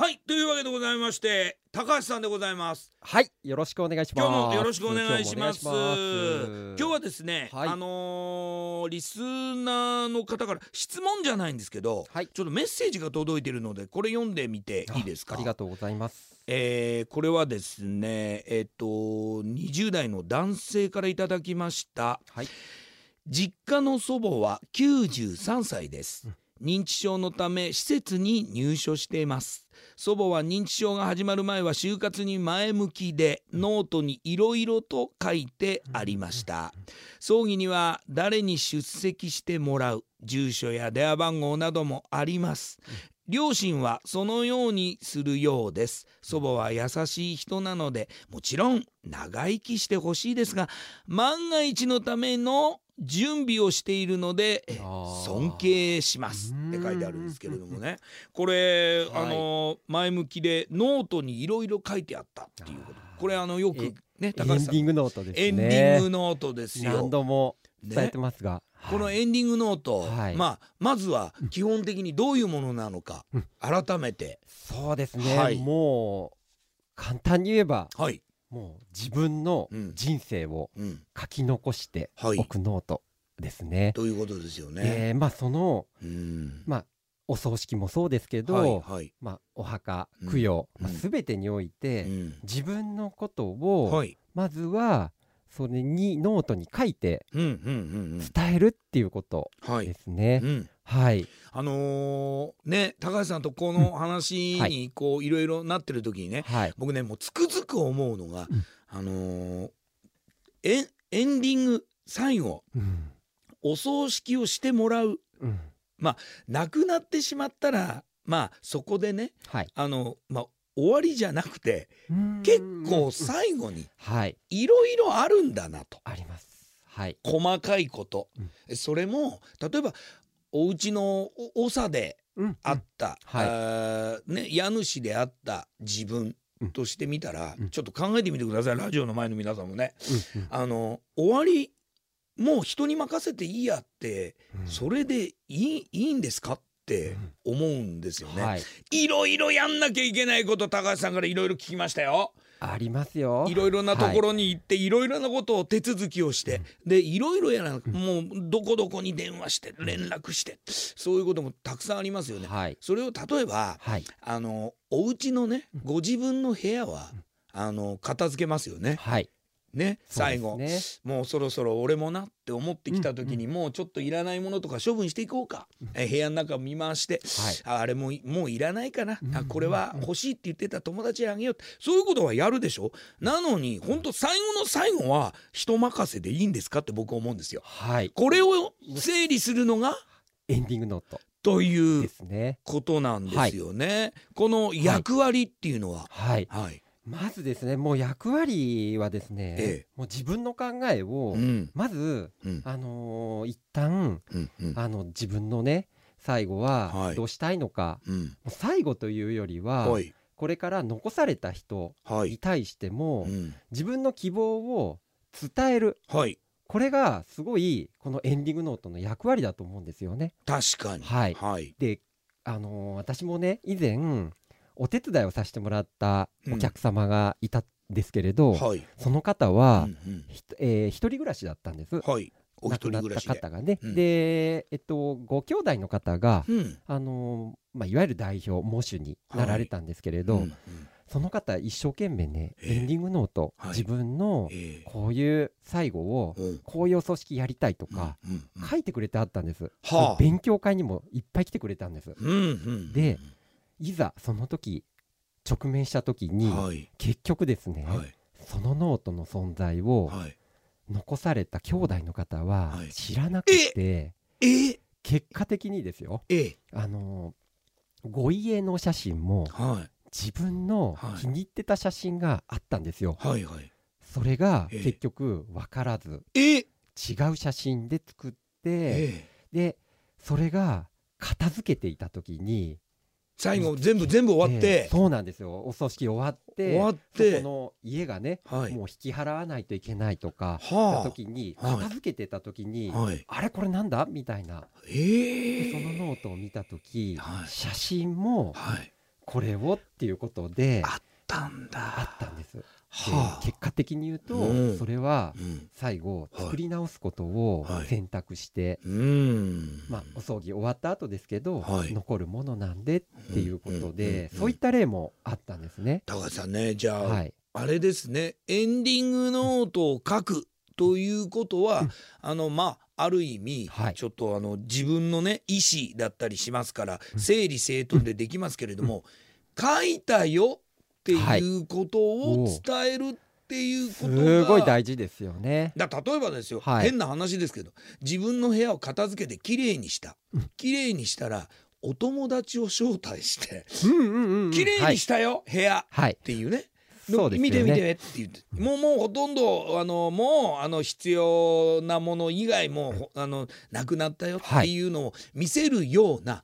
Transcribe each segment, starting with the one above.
はいというわけでございまして高橋さんでございます。はいよろしくお願いします。今日もよろしくお願いします。今日はですね、はい。あのーリスナーの方から質問じゃないんですけど、はい。ちょっとメッセージが届いてるのでこれ読んでみていいですか？あありがとうございます。えーこれはですねえっと20代の男性からいただきました。はい。実家の祖母は93歳です、認知症のため施設に入所しています。祖母は認知症が始まる前は就活に前向きでノートにいろいろと書いてありました。葬儀には誰に出席してもらう住所や電話番号などもあります。両親はそのようにするようです。祖母は優しい人なのでもちろん長生きしてほしいですが万が一のための準備をしているので尊敬します。って書いてあるんですけれどもね。これ、はい。あの前向きでノートにいろいろ書いてあったっていうこと。これあのよくえねエン高橋さん。ディングノートですね。エンディングノートですよ。何度も伝えねてますが、このはい。エンディングノート、はい。まあまずは基本的にどういうものなのか、うん。改めて。そうですね、はい。もう簡単に言えばはい、もう自分のうん。人生をうん、書き残してはい。おくノートですね。ということですよね。でまあそのうん、まあお葬式もそうですけど、はいはい、まあ、お墓うん供養、うん。まあ、全てにおいて、うん、自分のことを、はい、まずはそれにノートに書いてうんうんうん伝えるっていうことうん、はい。で、すね。うん。はい、あのーね高橋さんとこの話にこういろいろなってる時にね、はい、僕ねもうつくづく思うのが、うん。あのーエンエンディング最後うん。お葬式をしてもらう。うん。亡くなってしまったらまあそこでねはい、あのまあ終わりじゃなくて結構うん最後にはい、いろいろあるんだなと。あります。はい、細かいこと、うそれも例えばお家のお長でうんあった、はい。あーね、家主であった自分うんとしてみたら、うん。ちょっと考えてみてください。ラジオの前の皆さんもね。うんあの終わりもう人に任せていいやって、うん。それでいいいいんですかって思うんですよね。はい、いろいろやんなきゃいけないこと高橋さんからいろいろ聞きましたよ。ありますよ。いろいろなところに行っていろいろなことを手続きをして、でいろいろやらなもうどこどこに電話して連絡してそういうこともたくさんありますよね。はい、それを例えばはい、あのお家のねご自分の部屋はあの片付けますよね。はい、ね最後、ねもうそろそろ俺もなって思ってきた時に、もうちょっといらないものとか処分していこうか、え部屋の中を見回して、はい。ああれもいもういらないかな、あうんこれは欲しいって言ってた友達にあげようって。そういうことはやるでしょ？なのに本当最後の最後は人任せでいいんですかって僕は思うんですよ。はい、これを整理するのがエンディングノート。という。ことなんですよね。この役割っていうのは、はい、はい、まずですね、もう役割はですね、ええ。もう自分の考えを、うん。まず、うん。あのー一旦うんうん。あの自分のね最後ははい。どうしたいのか、うん。もう最後というよりは、はい。これから残された人はい。に対しても、うん。自分の希望を伝える。はい。これがすごいこのエンディングノートの役割だと思うんですよね。確かに。はい。はい。で、あのー私もね以前お手伝いをさせてもらったお客様がいたんですけれど、はい。その方は、うんうん。ひえー一人暮らしだったんです。はい。お一亡くなった人暮らしで方がね、うん。で、えっと、ご兄弟の方が、うん。あのーまあ、いわゆる代表喪主になられたんですけれど、うんうん。その方一生懸命ね、ええ。エンディングノート、はい。自分のええ。こういう最後をうん。こういうお葬式やりたいとか、うんうん書いてくれてあったんです、はあ。勉強会にもいっぱい来てくれたんです。うんうん。でいざその時直面した時に、はい。結局ですね、はい。そのノートの存在をはい。残された兄弟の方ははい。知らなくて、ええ？結果的にですよええ。あのーご家の写真もはい。自分のはい。気に入ってた写真があったんですよ、はいはい。それがええ。結局分からずええ？違う写真で作って、ええ。でそれが片付けていた時に最後全部全部終わっええてそうなんですよ。お葬式終わって終わっそてこの家がね、はい。もう引き払わないといけないとかはあ。時にはい。片付けてた時に、はい。あれこれなんだ？みたいな。ええ。でそのノートを見た時、はい。写真もはい。これをっていうことであったんだ。あったんです。ではあ。結果的に言うと、うん。それはうん。最後はい。作り直すことをはい。選択して、うん。まあ、お葬儀終わった後ですけど、はい。残るものなんでっていうことで、そういった例もあったんですね。高橋さんねじゃあ、はい、あれですね。エンディングノートを書くということは、うん。あのまあある意味、はい。ちょっとあの自分のね意思だったりしますから、うん。整理整頓でできますけれども、書いたよっていうことを伝えるっていうことが、すごい大事ですよね。だ例えばですよ、はい。変な話ですけど自分の部屋を片付けてきれいにした。うん。きれいにしたらお友達を招待してうんうんうんうん「きれいにしたよ、部屋」はい、っていうね。そうですよね。見て見てって言って。もうもうほとんどあのもうあの必要なもの以外もほあのなくなったよっていうのを見せるような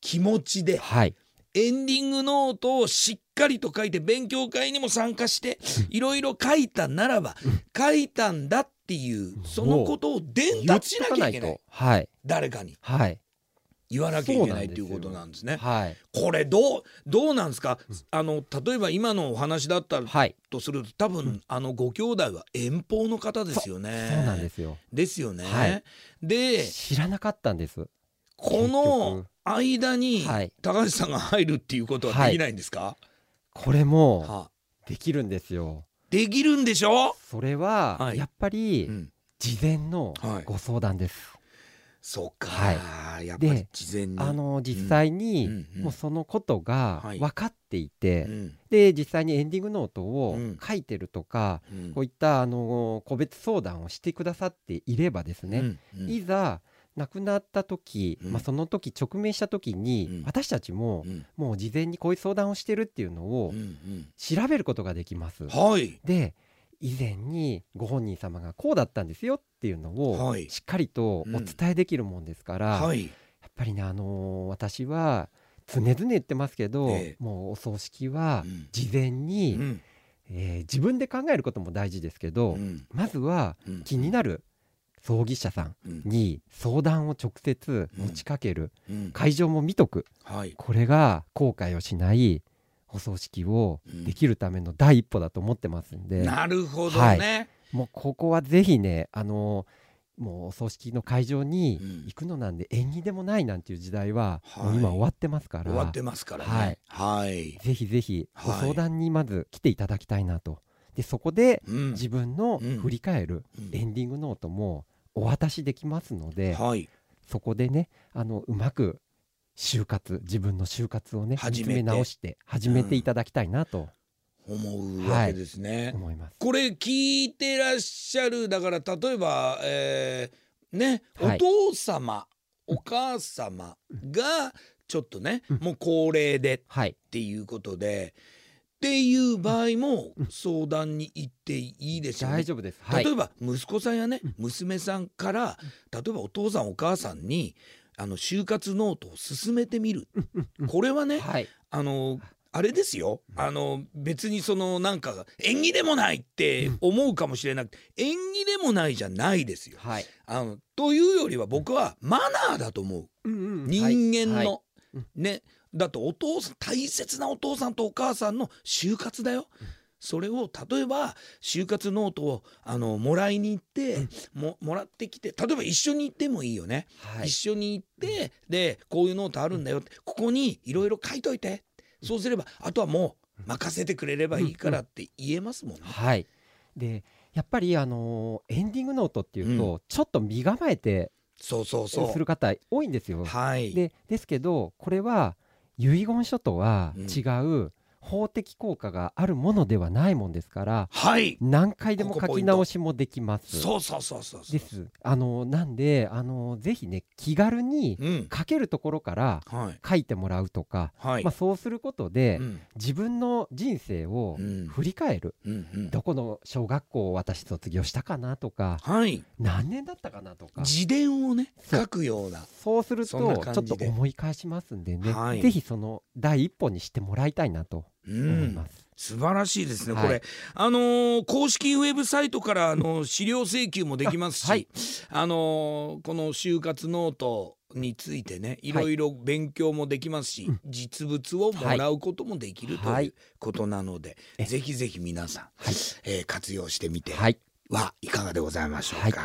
気持ちではい、エンディングノートをしっかりと書いて勉強会にも参加していろいろ書いたならば書いたんだっていうそのことを伝達しなきゃいけない。とはい、誰かに。はい、言わなきゃいけないっていうことなんですね。はい、これどうどうなんですか？あの例えば今のお話だったらはい、とすると多分、あのご兄弟は遠方の方ですよね。そうなんですよ。ですよね。はい。で知らなかったんです。この間にはい。高橋さんが入るっていうことはできないんですか、これもはあ。できるんですよ。できるんでしょ、それははい。やっぱりうん、事前のはい。ご相談です。そうか、はやっぱりで事前に。あの実際うにもうそのことがはい。分かっていて、うん。で実際にエンディングノートをうん。書いてるとか、うん。こういったあの個別相談をしてくださっていればですね、うん。うん。いざ亡くなった時、うん。まあ、その時直面した時に、うん。私たちもうん。もう事前にこういう相談をしてるっていうのをうん調べることができます。うんはい。で以前にご本人様がこうだったんですよっていうのをはい。しっかりとお伝えできるもんですから、やっはい。ぱりね、あのー私は常々言ってますけど、ええ。もうお葬式はうん。事前に、うん。えー自分で考えることも大事ですけど、うん。まずはうん。気になる葬儀社さんうん。に相談を直接持ちかける、うん。会場も見とく。はい。これが後悔をしないお葬式をできるための第一歩だと思ってますんで、なるほどはね。もうここはぜひねあのもうお葬式の会場にうん。行くのなんで縁起でもないなんていう時代ははい。もう今終わってますから、終わってますからね。はい。ぜひぜひごはい。相談にまず来ていただきたいなと。でそこでうん。自分のうん。振り返るうん。エンディングノートもお渡しできますので、はい。そこでねあのうまく就活自分の就活をね見つ始め直して始めていただきたいなと。思うわけですね。思います。これ聞いてらっしゃるだから例えば、えーねおはい。父様、お母様がちょっとね、うん。もう高齢でっはい、ていうことでっていう場合も相談に行っていいですよね。大。丈夫です。はい。例えば息子さんやね娘さんから例えばお父さんお母さんにあの就活ノートを進めてみる。これはねはい。あのあれですよ。あの別にそのなんか縁起でもないって思うかもしれなくて縁起でもないじゃないですよ。はい。あのというよりは僕はマナーだと思う。人間はい。のうん。ねだとお父さん大切なお父さんとお母さんの就活だよ。それを例えば終活ノートをあのもらいに行って、ももらってきて例えば一緒に行ってもいいよね。はい一緒に行ってでこういうノートあるんだよってここにいろいろ書いといてそうすればあとはもう任せてくれればいいからって言えますもんね。はいでやっぱりあのーエンディングノートっていうと、ちょっと身構えてそうそうそう。する方多いんですよ。はい。でですけどこれは遺言書とはうん。違う法的効果があるものではないもんですからはい。何回でも書き直しもできます。そうそうそうそうそう。ですあのなんであのぜひね気軽にうん。書けるところからはい。書いてもらうとか、はい。まあ、そうすることで、うん自分の人生をうん振り返る、うんうんどこの小学校を私卒業したかなとかはい。何年だったかなとか自伝をね書くような。そうするとちょっと思い返しますんでね、はいぜひその第一歩にしてもらいたいなとう思いんま。す。素晴らしいですね、はい。これあのー公式ウェブサイトからあの資料請求もできますしあ,、はい。のーこの就活ノートについてねい。ろいろ勉強もできますし、うん。実物をもらうこともできるとはい。いうことなので、えぜひぜひ皆さん、はい。えー活用してみてはい。はいかがでございましょうか。